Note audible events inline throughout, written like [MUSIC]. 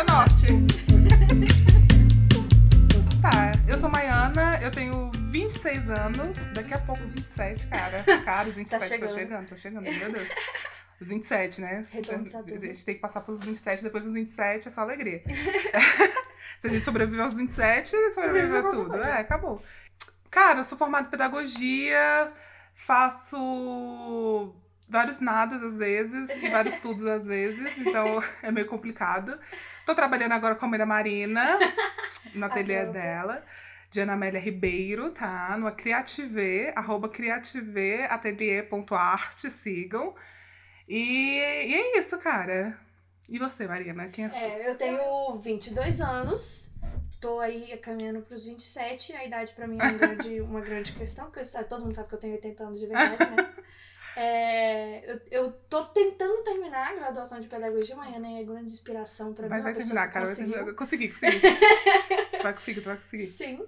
Saída Norte. [LAUGHS] tá, eu sou Maiana, eu tenho 26 anos, daqui a pouco 27, cara. Cara, os 27 tá chegando, tá chegando, chegando, meu Deus. Os 27, né? A gente tem que passar pelos 27, depois dos 27 é só alegria. [LAUGHS] Se a gente sobreviver aos 27, sobrevive a tudo. É, acabou. Cara, eu sou formada em pedagogia, faço vários nadas às vezes, e vários estudos às vezes, então é meio complicado. Tô trabalhando agora com a Maria Marina, no ateliê dela, de Ana Amélia Ribeiro, tá? No Criative, arroba criativeatelier.art, sigam. E, e é isso, cara. E você, Marina? Quem é, é Eu tenho 22 anos. Tô aí caminhando pros 27. A idade pra mim é uma grande, uma grande questão, porque todo mundo sabe que eu tenho 80 anos de verdade, né? [LAUGHS] É, eu, eu tô tentando terminar a graduação de pedagogia amanhã, né? É grande inspiração pra vai, mim. Vai terminar, cara. Vai consegui, consegui. [LAUGHS] vai conseguir, vai conseguir. Sim.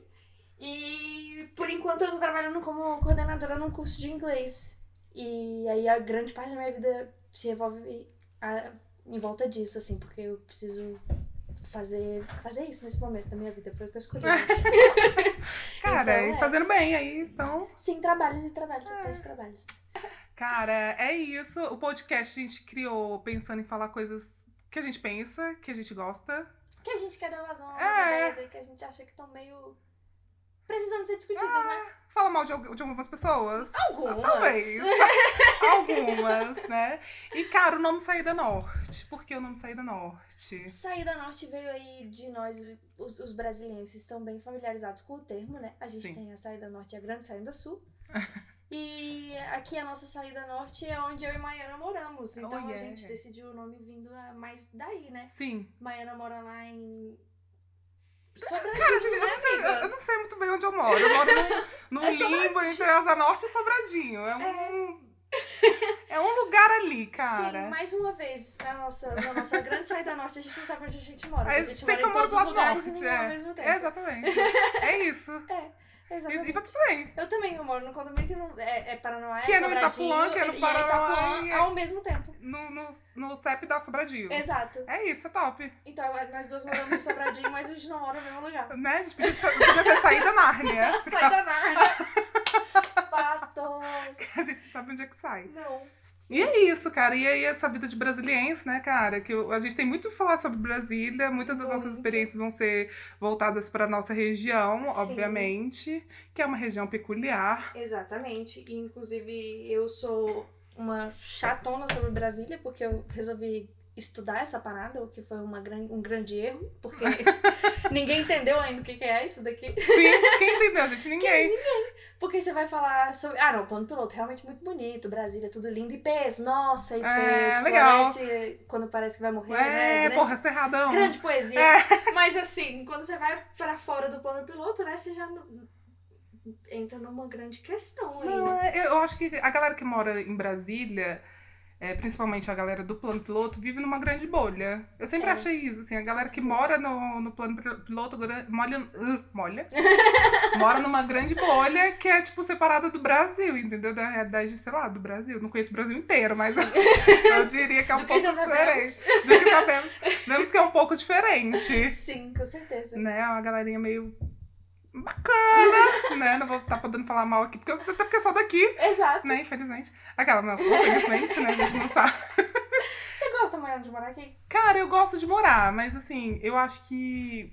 E por enquanto eu tô trabalhando como coordenadora num curso de inglês. E aí a grande parte da minha vida se revolve a, em volta disso, assim, porque eu preciso fazer, fazer isso nesse momento da minha vida. Foi o que eu escolhi. [LAUGHS] Cara, então, e é. fazendo bem aí, então. Sim, trabalhos e trabalhos, é. até trabalhos. Cara, é isso. O podcast a gente criou pensando em falar coisas que a gente pensa, que a gente gosta. Que a gente quer dar vazão às é. ideias aí que a gente acha que estão meio precisando ser discutidas, é. né? Fala mal de, de algumas pessoas. Algumas. Talvez. [LAUGHS] algumas, né? E, cara, o nome Saída Norte. Por que o nome Saída Norte? Saída Norte veio aí de nós, os, os brasileiros estão bem familiarizados com o termo, né? A gente Sim. tem a Saída Norte e a Grande Saída Sul. [LAUGHS] E aqui a nossa saída norte é onde eu e Maiana moramos. Então oh, yeah. a gente decidiu o nome vindo mais daí, né? Sim. Maiana mora lá em. Sobradinho, Cara, gente, eu, não sei, eu, eu, não sei, muito bem onde eu moro. Eu moro num, [LAUGHS] num é limbo entre Asa Norte e Sobradinho. É um. É. É um lugar ali, cara. Sim, mais uma vez, na nossa, na nossa grande saída norte, a gente não sabe onde a gente mora. A gente mora em todos os lugares norte, e é. ao mesmo tempo. Exatamente. É isso. [LAUGHS] É. Exatamente. E, e tudo bem. Eu também, eu moro no condomínio que não, é, é Paranoá, que é, no Itapuã, que é no Paranoá. E é ao mesmo tempo. No, no, no CEP da Sobradinho. Exato. É isso, é top. Então, é, nós duas moramos em Sobradinho, mas a gente não mora no mesmo lugar. [LAUGHS] Né? A gente podia, podia ter saído da Nárnia. [LAUGHS] saída Nárnia. [LAUGHS] Patos. A gente não sabe onde é que sai. Não. E é isso, cara. E aí, essa vida de brasiliense, né, cara? Que a gente tem muito a falar sobre Brasília. Muitas das nossas experiências vão ser voltadas para nossa região, Sim. obviamente, que é uma região peculiar. Exatamente. E, inclusive, eu sou uma chatona sobre Brasília, porque eu resolvi estudar essa parada, o que foi uma gran, um grande erro, porque [LAUGHS] ninguém entendeu ainda o que, que é isso daqui. Sim, quem entendeu, gente? Ninguém. Quem, ninguém. Porque você vai falar sobre. Ah, não, plano piloto, realmente muito bonito, Brasília, tudo lindo. IPs, nossa, IPs, é, legal. quando parece que vai morrer, é, né? Grande, porra, cerradão. Grande poesia. É. Mas assim, quando você vai para fora do plano piloto, né, você já entra numa grande questão aí. Não, é, eu acho que a galera que mora em Brasília é, principalmente a galera do plano piloto, vive numa grande bolha. Eu sempre é. achei isso, assim, a galera que mora no, no plano piloto molha, uh, molha [LAUGHS] mora numa grande bolha que é, tipo, separada do Brasil, entendeu? Da realidade, sei lá, do Brasil. Não conheço o Brasil inteiro, mas [LAUGHS] eu diria que é um do pouco diferente. Do que sabemos. Vemos que é um pouco diferente. Sim, com certeza. Né? É uma galerinha meio bacana, [LAUGHS] né? Não vou estar tá podendo falar mal aqui, porque, até porque só daqui. Exato. Né? Infelizmente. Aquela, não, infelizmente, né? A gente não sabe. [LAUGHS] Você gosta, mais de morar aqui? Cara, eu gosto de morar, mas assim, eu acho que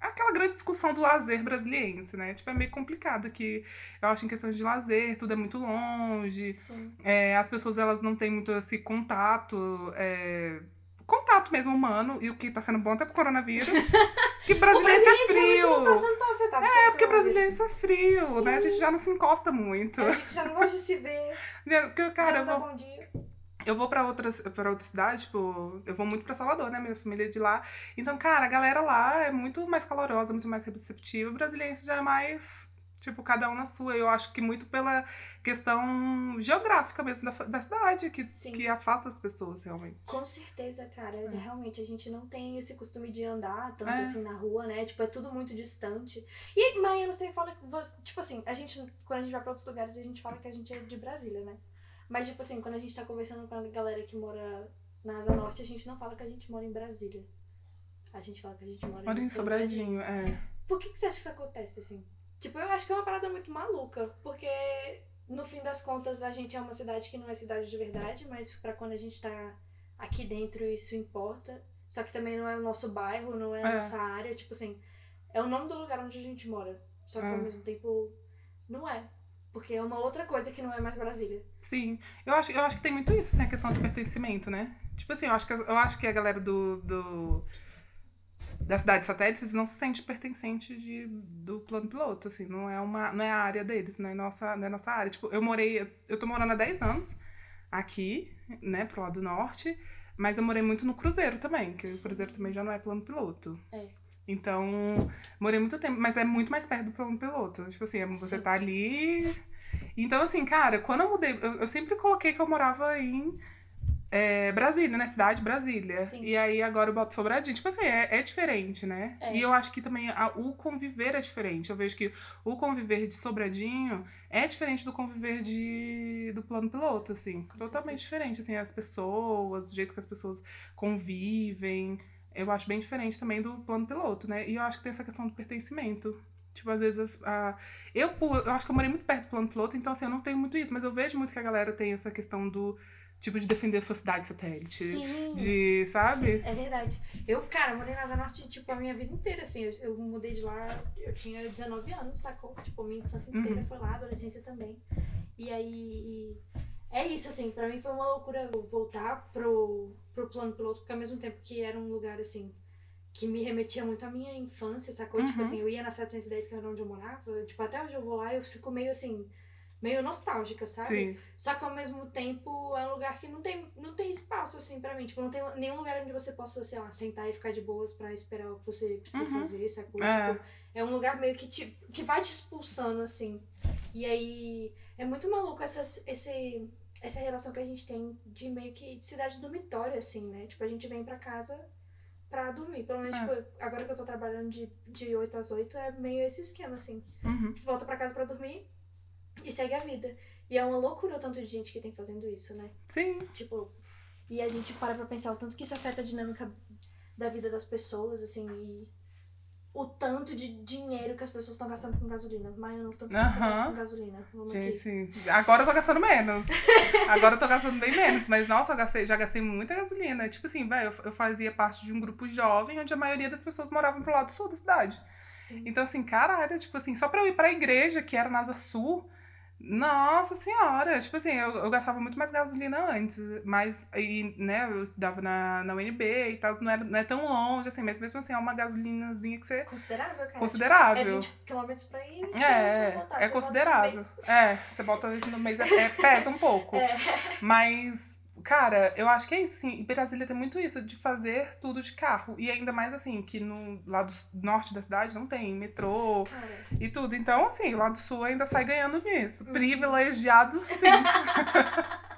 aquela grande discussão do lazer brasiliense, né? Tipo, é meio complicado que eu acho em questões de lazer, tudo é muito longe. É, as pessoas, elas não têm muito esse contato... É, contato mesmo humano, e o que tá sendo bom até pro coronavírus. [LAUGHS] que brasileiro é frio. Não tá sendo tão afetado é, porque brasileiro é frio, Sim. né? A gente já não se encosta muito. A gente já não gosta de se ver. [LAUGHS] Porque, cara, já eu vou... bom dia. Eu vou pra outras, pra outra cidade, tipo, eu vou muito pra Salvador, né? Minha família é de lá. Então, cara, a galera lá é muito mais calorosa, muito mais receptiva. O brasileiro já é mais Tipo, cada um na sua. Eu acho que muito pela questão geográfica mesmo da, da cidade, que, que afasta as pessoas, realmente. Com certeza, cara. É. Realmente, a gente não tem esse costume de andar tanto é. assim na rua, né? Tipo, é tudo muito distante. E Miami, você fala. Tipo assim, a gente, quando a gente vai pra outros lugares, a gente fala que a gente é de Brasília, né? Mas, tipo assim, quando a gente tá conversando com a galera que mora na Asa Norte, a gente não fala que a gente mora em Brasília. A gente fala que a gente mora, Mora em Sobradinho, é. Por que, que você acha que isso acontece, assim? Tipo, eu acho que é uma parada muito maluca, porque no fim das contas a gente é uma cidade que não é cidade de verdade, mas pra quando a gente tá aqui dentro isso importa. Só que também não é o nosso bairro, não é a É. nossa área, tipo assim, é o nome do lugar onde a gente mora. Só que É. ao mesmo tempo não é. Porque é uma outra coisa que não é mais Brasília. Sim. Eu acho, eu acho que tem muito isso, assim, a questão de pertencimento, né? Tipo assim, eu acho que, eu acho que a galera do, do da cidade satélites não se sente pertencente de, do plano piloto, assim, não é uma não é a área deles, não é nossa, não é nossa área. Tipo, eu morei, eu tô morando há 10 anos aqui, né, pro lado norte, mas eu morei muito no Cruzeiro também, que o Sim. Cruzeiro também já não é plano piloto. É. Então, morei muito tempo, mas é muito mais perto do plano piloto. Tipo assim, é- você Sim. tá ali. Então, assim, cara, quando eu mudei, eu, eu sempre coloquei que eu morava em é, Brasília, né? Cidade Brasília. Sim. E aí agora eu boto Sobradinho. Tipo assim, é, é diferente, né? É. E eu acho que também a- o conviver é diferente. Eu vejo que o conviver de Sobradinho é diferente do conviver de, do plano piloto, assim. Com Totalmente certeza. diferente, assim, as pessoas, o jeito que as pessoas convivem. Eu acho bem diferente também do plano piloto, né? E eu acho que tem essa questão do pertencimento. Tipo, às vezes, a... eu, eu acho que eu morei muito perto do plano piloto, então, assim, eu não tenho muito isso, mas eu vejo muito que a galera tem essa questão do, tipo, de defender a sua cidade satélite. Sim. De, sabe? É verdade. Eu, cara, morei na Asa Norte, tipo, a minha vida inteira, assim. Eu, eu mudei de lá, eu tinha 19 anos, sacou? Tipo, minha infância inteira Uhum. foi lá, adolescência também. E aí. É isso, assim, pra mim foi uma loucura voltar pro, pro plano piloto, porque ao mesmo tempo que era um lugar, assim, que me remetia muito à minha infância, sacou? Tipo Uhum. assim, eu ia na 710, que era onde eu morava, tipo, até hoje eu vou lá, eu fico meio assim, meio nostálgica, sabe? Sim. Só que ao mesmo tempo é um lugar que não tem, não tem espaço, assim, pra mim. Tipo, não tem nenhum lugar onde você possa, sei lá, sentar e ficar de boas pra esperar o que você precisa Uhum. fazer, sacou? É. Tipo, é um lugar meio que, te, que vai te expulsando, assim. E aí é muito maluco essas, esse, essa relação que a gente tem de meio que de cidade dormitória, assim, né? Tipo, a gente vem pra casa pra dormir. Pelo menos, É. tipo, agora que eu tô trabalhando de, de 8 às 8, é meio esse esquema, assim Uhum. volta pra casa pra dormir e segue a vida. E é uma loucura o tanto de gente que tem fazendo isso, né? Sim. Tipo, e a gente para pra pensar o tanto que isso afeta a dinâmica da vida das pessoas, assim, e o tanto de dinheiro que as pessoas estão gastando com gasolina. Maiana, o tanto que você Aham. gasta com gasolina. Vamos Gente, aqui. sim. Agora eu tô gastando menos. Agora eu tô gastando bem menos. Mas, nossa, eu gastei, já gastei muita gasolina. Tipo assim, velho, eu, eu fazia parte de um grupo jovem onde a maioria das pessoas moravam pro lado sul da cidade. Sim. Então, assim, caralho, tipo assim, só pra eu ir pra igreja, que era na Asa Sul, nossa senhora, tipo assim, eu, eu gastava muito mais gasolina antes, mas, e, né, eu estudava na, na UNB e tal, não, era, não é tão longe, assim, mas mesmo assim, é uma gasolinazinha que você... Considerável, cara. Considerável. Tipo, é 20 km pra ir 20 É, pra voltar. é considerável. É, você bota isso no mês, é, é- pesa um pouco. [LAUGHS] É. Mas, cara, eu acho que é isso, assim. Brasília tem muito isso, de fazer tudo de carro. E ainda mais, assim, que no lado norte da cidade não tem metrô Cara, e tudo. Então, assim, o lado sul ainda sai ganhando nisso. Uhum. Privilegiado, sim. [LAUGHS]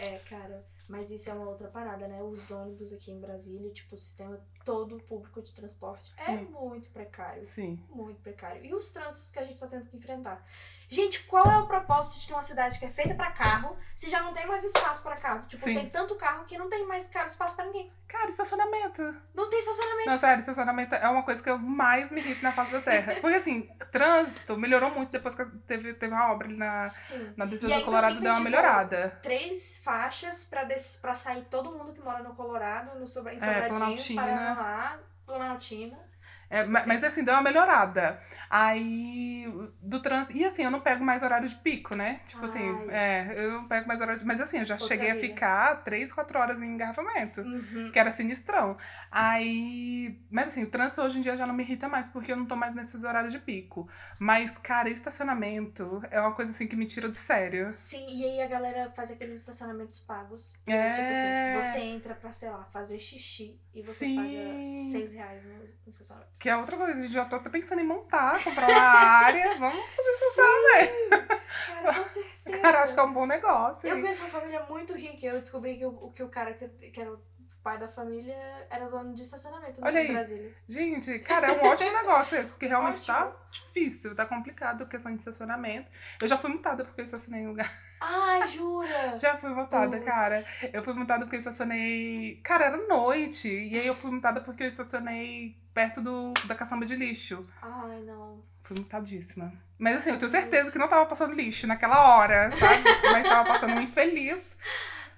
É, cara, mas isso é uma outra parada, né? Os ônibus aqui em Brasília, tipo, o sistema todo público de transporte é Sim. muito precário. sim. Muito precário. E os trânsitos que a gente tá tendo que enfrentar. Gente, qual é o propósito de ter uma cidade que é feita pra carro se já não tem mais espaço pra carro? Tipo, Sim. tem tanto carro que não tem mais ca- espaço pra ninguém. Cara, estacionamento. Não tem estacionamento. Não, sério, estacionamento é uma coisa que eu mais me irrito na face da terra. [LAUGHS] Porque, assim, trânsito melhorou muito depois que teve, teve uma obra ali na, Sim. na descida do Colorado, assim deu uma tipo, melhorada. Três faixas pra, des... pra sair todo mundo que mora no Colorado, no Sobra... em É, Sobradinho, Planaltina. Paraná, Planaltina. É, ma- Sim. mas assim, deu uma melhorada. Aí, do trânsito. E assim, eu não pego mais horário de pico, né? Tipo assim, Ai. é, eu não pego mais horário de. Mas assim, eu já Outra cheguei a ficar três, quatro horas em engarrafamento. Uhum. Que era sinistrão. Aí. Mas assim, o trânsito hoje em dia já não me irrita mais, porque eu não tô mais nesses horários de pico. Mas, cara, estacionamento é uma coisa assim que me tira do sério. Sim, e aí a galera faz aqueles estacionamentos pagos. É. Tipo assim, você entra pra, sei lá, fazer xixi e você Sim. paga 6 reais no estacionamento. Que é outra coisa, a gente já tô até pensando em montar, comprar uma área. [LAUGHS] Vamos fazer estacionamento. Cara, com [LAUGHS] certeza. Cara, acho que é um bom negócio. Eu hein? conheço uma família muito rica. Eu descobri que o, que o cara que, que era o pai da família era dono de estacionamento Olha aí. Brasília. Gente, cara, é um ótimo negócio esse, porque realmente tá Ótimo. difícil, tá complicado a questão de estacionamento. Eu já fui multada porque eu estacionei em lugar. [LAUGHS] Ai, jura? Já fui multada, Puts. cara. Eu fui multada porque eu estacionei. Cara, era noite. E aí eu fui multada porque eu estacionei perto do, da caçamba de lixo. Ai, não. Fui multadíssima. Mas assim, eu tenho certeza que não tava passando lixo naquela hora, sabe? Mas tava passando um infeliz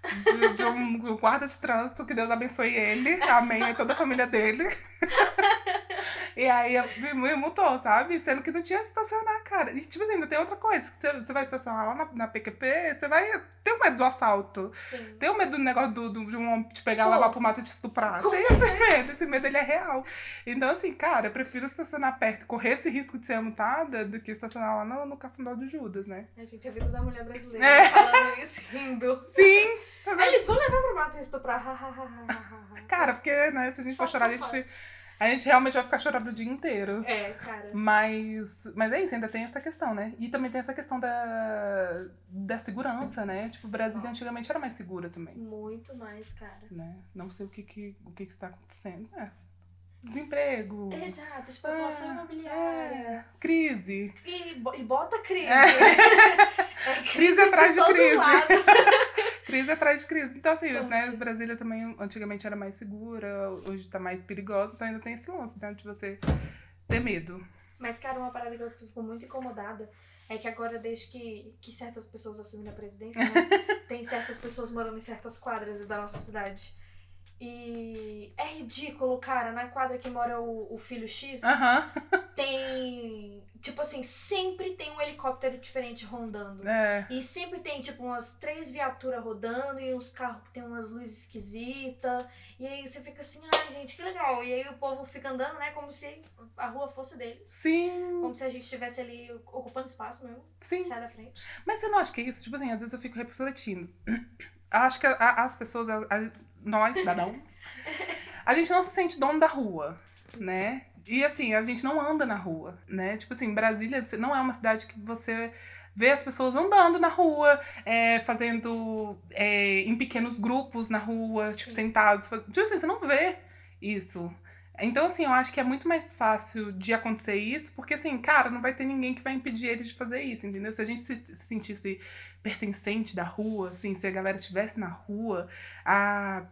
de, de um, um guarda de trânsito, que Deus abençoe ele, amém, e toda a família dele. [LAUGHS] E aí me, multou, sabe? Sendo que não tinha onde estacionar, cara. E tipo assim, ainda tem outra coisa. Você, você vai estacionar lá na, na PQP, você vai ter o medo do assalto. Sim. Tem o medo do negócio do, do- de um homem te pegar, Pô, levar pro mato e te estuprar. com Tem esse certeza. medo, esse medo ele é real. Então, assim, cara, eu prefiro estacionar perto, correr esse risco de ser multada do que estacionar lá no, no cafundó do Judas, né? A gente a vida da mulher brasileira É. falando isso, rindo. Sim! Eles vão levar pro mato e estuprar. Cara, porque, né, se a gente for chorar, a gente. A gente realmente vai ficar chorando o dia inteiro. É, cara. Mas, mas é isso, ainda tem essa questão, né? E também tem essa questão da, da segurança, né? Tipo, Brasília Nossa. antigamente era mais segura também, Muito mais, cara. né? Não sei o que, que, o que, que está acontecendo. É. Desemprego. Exato, especulação É, imobiliária. Crise. E, e bota crise. É [LAUGHS] Crise atrás de todo crise. [LAUGHS] Crise atrás de crise. Então, assim, Então, né? Brasília também antigamente era mais segura, hoje tá mais perigosa, então ainda tem esse lance, né? De você ter medo. Mas, cara, uma parada que eu fico muito incomodada é que agora, desde que, que certas pessoas assumiram a presidência, né, [LAUGHS] tem certas pessoas morando em certas quadras da nossa cidade. E é ridículo, cara, na quadra que mora o, o filho X, Aham. tem. Assim, sempre tem um helicóptero diferente rondando. É. E sempre tem, tipo, umas três viaturas rodando e uns carros que tem umas luzes esquisitas. E aí você fica assim, ai, gente, que legal. E aí o povo fica andando, né, como se a rua fosse deles. Sim, Como se a gente estivesse ali ocupando espaço mesmo. sim. Sai da frente. Mas você não acha que é isso? Tipo assim, às vezes eu fico refletindo. [CLEARS THROAT] Acho que a- a- as pessoas, a- nós, cidadãos, [LAUGHS] a gente não se sente dono da rua, né? E assim, a gente não anda na rua, né? Tipo assim, Brasília não é uma cidade que você vê as pessoas andando na rua, é, fazendo é, em pequenos grupos na rua, Sim. tipo, sentados. Tipo assim, você não vê isso. Então, assim, eu acho que é muito mais fácil de acontecer isso, porque, assim, cara, não vai ter ninguém que vai impedir eles de fazer isso, entendeu? Se a gente se sentisse pertencente da rua, assim, se a galera estivesse na rua, a,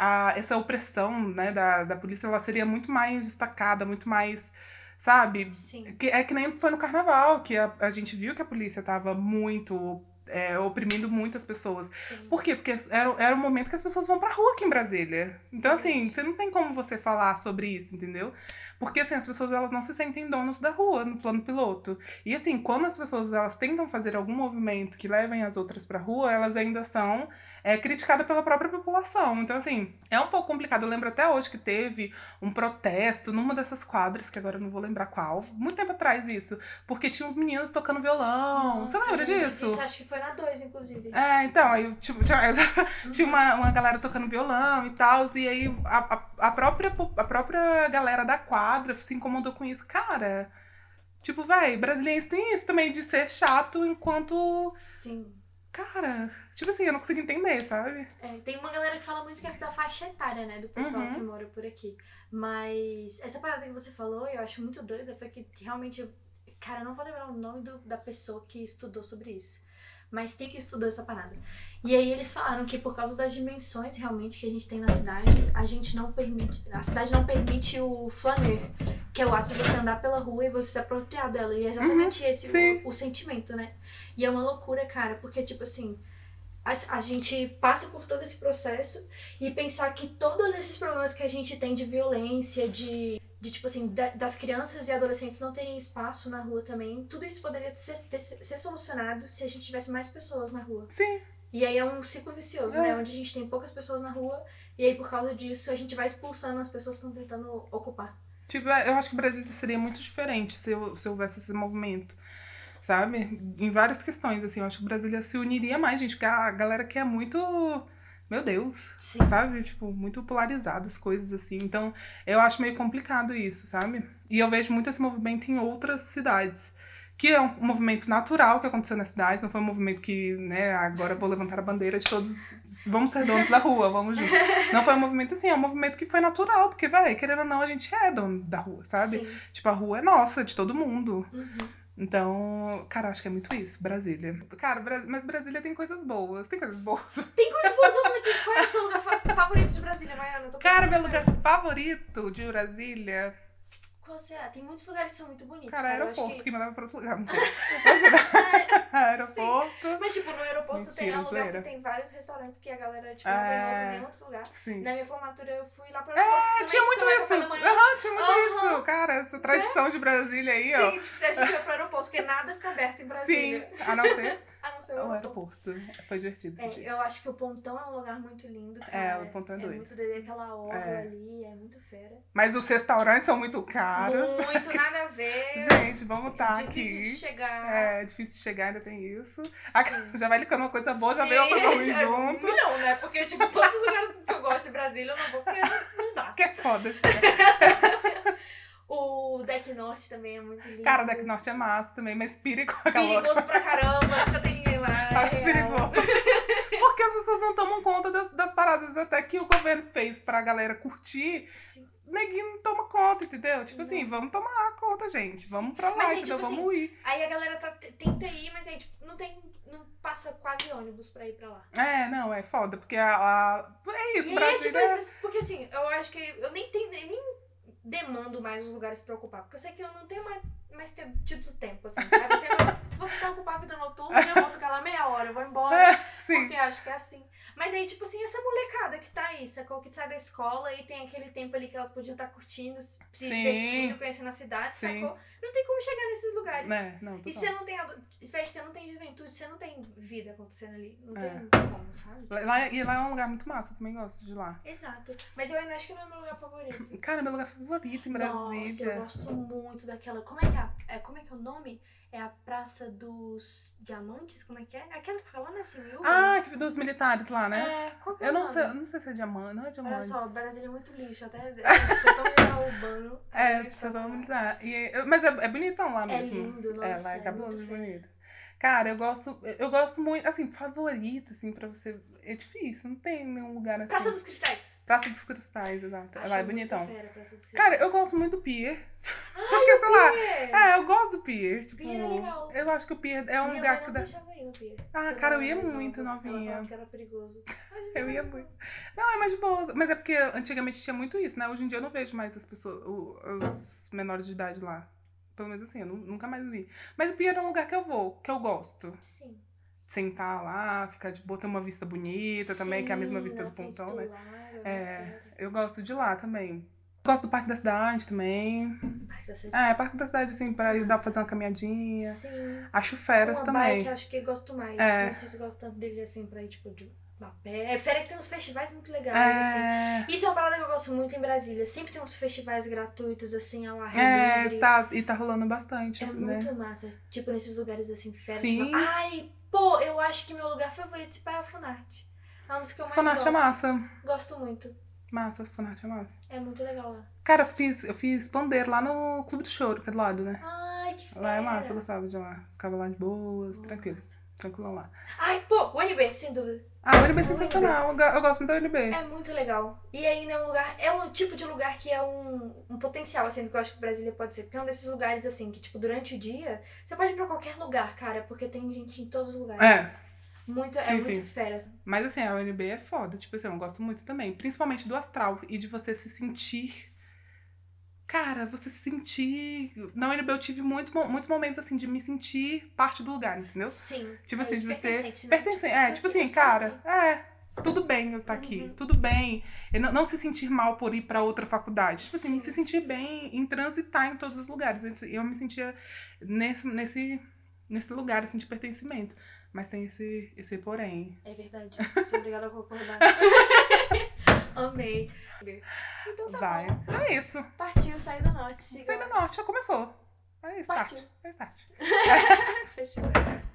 a, essa opressão, né, da, da polícia, ela seria muito mais destacada, muito mais, sabe? Sim. Que, é que nem foi no carnaval, que a, a gente viu que a polícia tava muito é, oprimindo muitas pessoas. Sim. Por quê? Porque era, era o momento que as pessoas vão pra rua aqui em Brasília. Então, assim, você não tem como você falar sobre isso, entendeu? Porque, assim, as pessoas, elas não se sentem donos da rua no plano piloto. E, assim, quando as pessoas, elas tentam fazer algum movimento que levem as outras pra rua, elas ainda são é, criticadas pela própria população. Então, assim, é um pouco complicado. Eu lembro até hoje que teve um protesto numa dessas quadras, que agora eu não vou lembrar qual, muito tempo atrás isso, porque tinha uns meninos tocando violão. Nossa, você lembra disso? acho que foi na 2, inclusive. É, então, aí tipo, tinha, [LAUGHS] tinha uma, uma galera tocando violão e tal, e aí a, a, a própria, a própria galera da quadra se incomodou com isso. Cara, tipo, vai, brasileiro tem isso também de ser chato enquanto. Sim. Cara, tipo assim, eu não consigo entender, sabe? É, tem uma galera que fala muito que é da faixa etária, né? Do pessoal Uhum. que mora por aqui. Mas essa parada que você falou, eu acho muito doida, foi que realmente. Cara, eu não vou lembrar o nome do- da pessoa que estudou sobre isso. Mas tem que estudou essa parada. E aí eles falaram que por causa das dimensões realmente que a gente tem na cidade, a gente não permite. A cidade não permite o flaner, que é o ato de você andar pela rua e você se apropriar dela. E é exatamente esse sim. o, o sentimento, né? E é uma loucura, cara, porque, tipo assim, a, a gente passa por todo esse processo e pensar que todos esses problemas que a gente tem de violência, de, de tipo assim, da- das crianças e adolescentes não terem espaço na rua também, tudo isso poderia ser, ter- ser solucionado se a gente tivesse mais pessoas na rua. Sim. E aí é um ciclo vicioso, É. né? Onde a gente tem poucas pessoas na rua e aí por causa disso a gente vai expulsando as pessoas que estão tentando ocupar. Tipo, eu acho que o Brasil seria muito diferente se, eu- se houvesse esse movimento. Sabe? Em várias questões, assim, eu acho que o Brasília se uniria mais, gente, porque a galera que é muito. Meu Deus, Sim. sabe? Tipo, muito polarizadas, coisas assim. Então, eu acho meio complicado isso, sabe? E eu vejo muito esse movimento em outras cidades. que é um movimento natural que aconteceu na cidade, não foi um movimento que, né, agora vou levantar a bandeira de todos, vamos ser donos da rua, vamos juntos. Não foi um movimento assim, é um movimento que foi natural, porque, vai, querendo ou não, a gente é dono da rua, sabe? Sim. Tipo, a rua é nossa, de todo mundo. Uhum. Então, cara, acho que é muito isso, Brasília. Cara, Bra- mas Brasília tem coisas boas, tem coisas boas. [LAUGHS] Tem coisas boas, vamos aqui. Qual é o seu lugar fa- favorito de Brasília, tô Cara, meu lugar favorito de Brasília, Qual será? Tem muitos lugares que são muito bonitos. cara, cara, aeroporto, que... que... leva pra outro lugar. [LAUGHS] Mentira. [LAUGHS] aeroporto. Mas, tipo, no aeroporto tem Mentira, um lugar que tem vários restaurantes que a galera, tipo, não tem É. em nenhum outro lugar. Sim. Na minha formatura, eu fui lá aeroporto É, tinha muito isso. café da manhã. Aham, tinha Cara, essa tradição de Brasília aí, ó. Sim, tipo, se a gente ia pro aeroporto, porque nada fica aberto em Sim, Brasília. a não ser [LAUGHS] A não ser o o aeroporto. aeroporto. Foi divertido É, esse dia. eu acho que o Pontão é um lugar muito lindo, cara. É, o Pontão é É doido. muito doido, aquela orla É. ali, é muito fera. Mas os restaurantes são muito caros. Muito nada a ver. [LAUGHS] Gente, vamos estar difícil aqui. de chegar. É difícil de chegar, ainda tem isso. Sim. [LAUGHS] Já vai licando uma coisa boa, já Sim, veio uma coisa ruim é, junto. Não, né? Porque, tipo, todos os lugares que eu gosto de Brasília, eu não vou porque não, dá. Que é foda. O Deck Norte também é muito lindo. Cara, Deck Norte é massa também, mas perigo aquela Perigoso pra caramba, nunca tem ninguém lá. [LAUGHS] Tá é perigoso. [LAUGHS] Porque as pessoas não tomam conta das, das paradas até que o governo fez pra galera curtir. Sim. Neguinho não toma conta, entendeu? Tipo Não. assim, vamos tomar conta, gente. Vamos pra lá, Mas aí, entendeu? tipo vamos ir. Aí a galera tá, tenta ir, mas aí, tipo, não tem. Não passa quase ônibus pra ir pra lá. É, não, é foda, porque a. a- é isso, e Brasília. tipo, assim, porque assim, eu acho que eu nem tenho nem demando mais os lugares pra ocupar. Porque eu sei que eu não tenho mais, mais ter- tido tempo, assim, sabe? Assim, eu vou- vou tentar ocupar a vida noturna, eu vou ficar lá meia hora, eu vou embora. É, [LAUGHS] sim. Porque acho que é assim. Mas aí, tipo assim, essa molecada que tá aí, sacou? Que sai da escola e tem aquele tempo ali que elas podiam estar curtindo, se Sim. divertindo, conhecendo a cidade, Sim. sacou? Não tem como chegar nesses lugares. É, não, E você não tem adu- você não tem juventude, você não tem vida acontecendo ali. Não É. tem como, sabe? Tipo Lá, lá- e lá é um lugar muito massa, eu também gosto de lá. Exato. Mas eu ainda acho que não é meu lugar favorito. Cara, meu lugar favorito em Nossa, Brasília. eu gosto muito daquela. Como é que é, é? Como é que é o nome? É a Praça dos Diamantes? Como é que é? Aquela que fica lá na Simil? Ah, que dos militares lá, né? É, qual que é eu o não nome? sei, eu não sei se é diamante, não é Olha diamante. só, Brasília é muito lixo, até [LAUGHS] você tão militar urbano. É, precisa tá- dar uma militar. E, mas é, é bonitão lá É mesmo. lindo, nossa, É, lá é é cabuloso bonito. Cara, eu gosto, eu gosto muito, assim, favorito, assim, pra você. É difícil, não tem nenhum lugar assim. Praça dos Cristais. Praça dos Cristais, exato. Acho é muito bonitão. fera Cara, eu gosto muito do Pier. [LAUGHS] Porque, sei lá. É. Eu gosto do Pier. Tipo, Pier é legal. eu acho que o Pier é um Minha lugar mãe que dá. Pier. Ah, cara, eu ia muito nova. Novinha. que era perigoso. [LAUGHS] Eu ia muito. Não, é mais de boa. Mas é porque antigamente tinha muito isso, né? Hoje em dia eu não vejo mais as pessoas, os menores de idade lá. Pelo menos assim, eu nu- nunca mais vi. Mas o Pier é um lugar que eu vou, que eu gosto. Sim. Sentar lá, ficar de boa, ter uma vista bonita também, que é a mesma Sim, vista do pontão, né? É. Eu gosto de lá também. Gosto do Parque da Cidade também. Parque da Cidade. É, Parque da Cidade, assim, pra ir dar pra fazer uma caminhadinha. Sim. Acho feras Uma também. bike, acho que eu gosto mais. É. Não sei se gosto tanto dele assim pra ir, tipo, de É fera que tem uns festivais muito legais, assim. É, Isso é uma parada que eu gosto muito em Brasília. Sempre tem uns festivais gratuitos, assim, ao ar é livre. tá, e tá rolando bastante, É né? muito massa. Tipo, nesses lugares assim, fera. Sim. Tipo, ai, pô, eu acho que meu lugar favorito é o Funarte. É um dos que eu mais Fanart é gosto. massa. Gosto muito. Massa, Fanart é massa. É muito legal lá. Cara, eu fiz, eu fiz pandeiro lá no Clube do Choro, que é do lado, né? Ai, que fera. Lá é massa, eu gostava de lá. Ficava lá de boas, Nossa. tranquilo. Tranquilão lá. Ai, pô, o NB, sem dúvida. Ah, o LB é sensacional. Eu, go- eu gosto muito do LB. É muito legal. E ainda é um lugar, é um tipo de lugar que é um, um potencial, assim, do que eu acho que Brasília pode ser. Porque é um desses lugares, assim, que, tipo, durante o dia, você pode ir pra qualquer lugar, cara, porque tem gente em todos os lugares. Muito, é muito sim. fera. assim. Mas assim, a UNB é foda. Tipo assim, eu gosto muito também. Principalmente do astral. E de você se sentir. Cara, você se sentir. Na UNB eu tive muito, muitos momentos assim de me sentir parte do lugar, entendeu? Sim. Tipo É assim, de você. pertencente, né? É, Eu tipo assim, cara, é. Tudo bem eu estar aqui, Uhum. tudo bem. E não, não se sentir mal por ir pra outra faculdade. Tipo assim, Sim. se sentir bem em transitar em todos os lugares. Eu me sentia nesse, nesse, nesse lugar assim, de pertencimento. Mas tem esse, esse porém. É verdade. Sou obrigada a concordar. [LAUGHS] Amei. Então tá Vai. bom. Então é isso. Partiu Saída Norte. Siga Saída nós. Norte já começou. É start. Partiu. É start. [LAUGHS] Fechou. [LAUGHS]